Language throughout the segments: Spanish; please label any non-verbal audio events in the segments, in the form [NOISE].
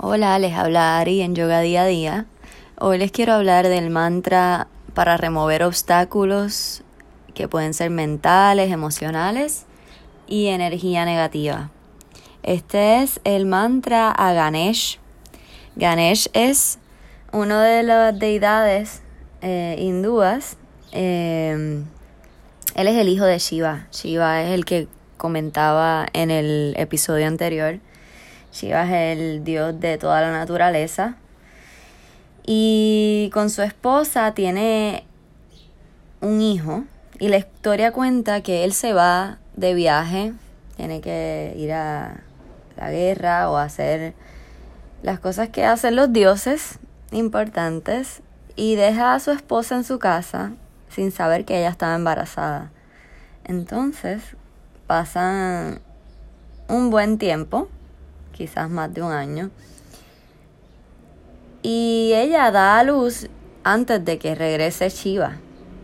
Hola, les habla Ari en Yoga Día a Día. Hoy les quiero hablar del mantra para remover obstáculos que pueden ser mentales, emocionales y energía negativa. Este es el mantra a Ganesh. Ganesh es uno de las deidades eh, hindúas. Eh, él es el hijo de Shiva. Shiva es el que comentaba en el episodio anterior. Shiva es el dios de toda la naturaleza. Y con su esposa tiene un hijo. Y la historia cuenta que él se va de viaje, tiene que ir a la guerra o hacer las cosas que hacen los dioses importantes y deja a su esposa en su casa sin saber que ella estaba embarazada. Entonces pasan un buen tiempo quizás más de un año. Y ella da a luz antes de que regrese Shiva.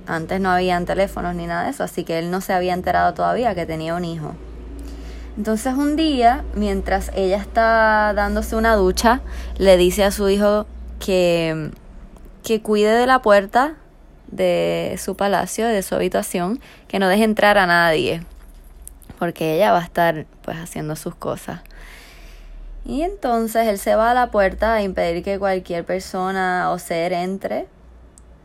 Antes no habían teléfonos ni nada de eso, así que él no se había enterado todavía que tenía un hijo. Entonces un día, mientras ella está dándose una ducha, le dice a su hijo que, que cuide de la puerta de su palacio, de su habitación, que no deje entrar a nadie, porque ella va a estar pues haciendo sus cosas. Y entonces él se va a la puerta a impedir que cualquier persona o ser entre.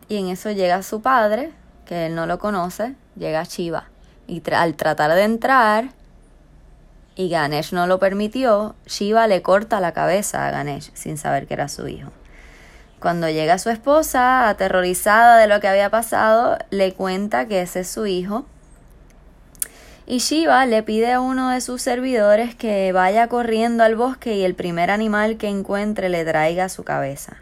Y en eso llega su padre, que él no lo conoce, llega Shiva. Y al tratar de entrar, y Ganesh no lo permitió, Shiva le corta la cabeza a Ganesh sin saber que era su hijo. Cuando llega su esposa, aterrorizada de lo que había pasado, le cuenta que ese es su hijo y Shiva le pide a uno de sus servidores que vaya corriendo al bosque y el primer animal que encuentre le traiga su cabeza.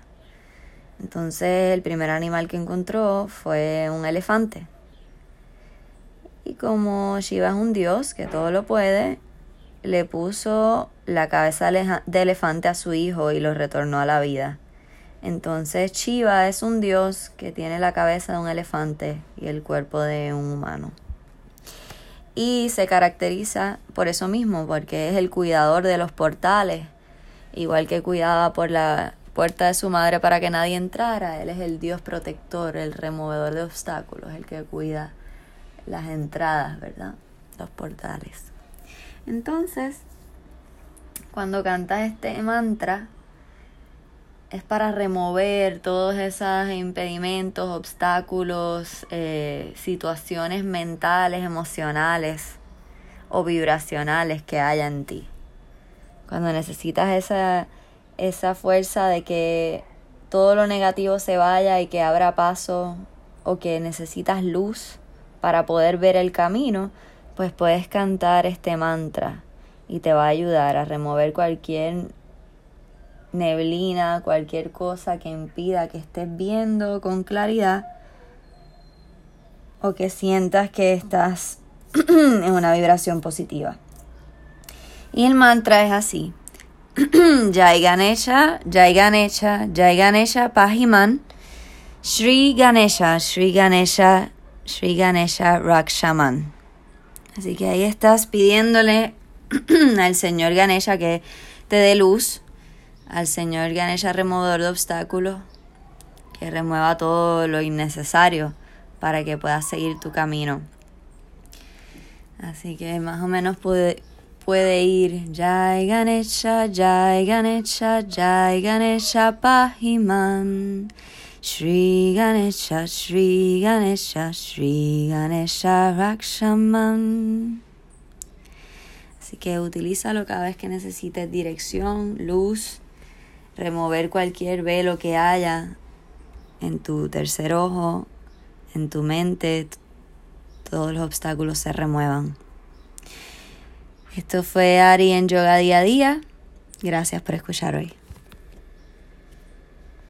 Entonces el primer animal que encontró fue un elefante. Y como Shiva es un dios que todo lo puede, le puso la cabeza de elefante a su hijo y lo retornó a la vida. Entonces Shiva es un dios que tiene la cabeza de un elefante y el cuerpo de un humano y se caracteriza por eso mismo, porque es el cuidador de los portales, igual que cuidaba por la puerta de su madre para que nadie entrara, él es el Dios protector, el removedor de obstáculos, el que cuida las entradas, ¿verdad? Los portales. Entonces, cuando cantas este mantra, es para remover todos esos impedimentos, obstáculos, eh, situaciones mentales, emocionales o vibracionales que haya en ti. Cuando necesitas esa, esa fuerza de que todo lo negativo se vaya y que abra paso o que necesitas luz para poder ver el camino, pues puedes cantar este mantra y te va a ayudar a remover cualquier neblina, cualquier cosa que impida que estés viendo con claridad o que sientas que estás [CLEARS THROAT] en una vibración positiva. Y el mantra es así. [CLEARS THROAT] Jai Ganesha, Jai Ganesha, Jai Ganesha Pahiman, Sri Ganesha, Sri Ganesha, Sri Ganesha Rakshaman. Así que ahí estás pidiéndole [CLEARS THROAT] al Señor Ganesha que te dé luz, al Señor Ganesha removedor de obstáculos, que remueva todo lo innecesario para que puedas seguir tu camino. Así que más o menos puede, puede ir Jai Ganesha, Jai Ganesha, Jai Ganesha Pahiman. Shri Ganesha, Shri Ganesha, Shri Ganesha Rakshaman. Así que utilízalo cada vez que necesites dirección, luz, remover cualquier velo que haya en tu tercer ojo, en tu mente, todos los obstáculos se remuevan. Esto fue Ari en Yoga Día a Día. Gracias por escuchar hoy.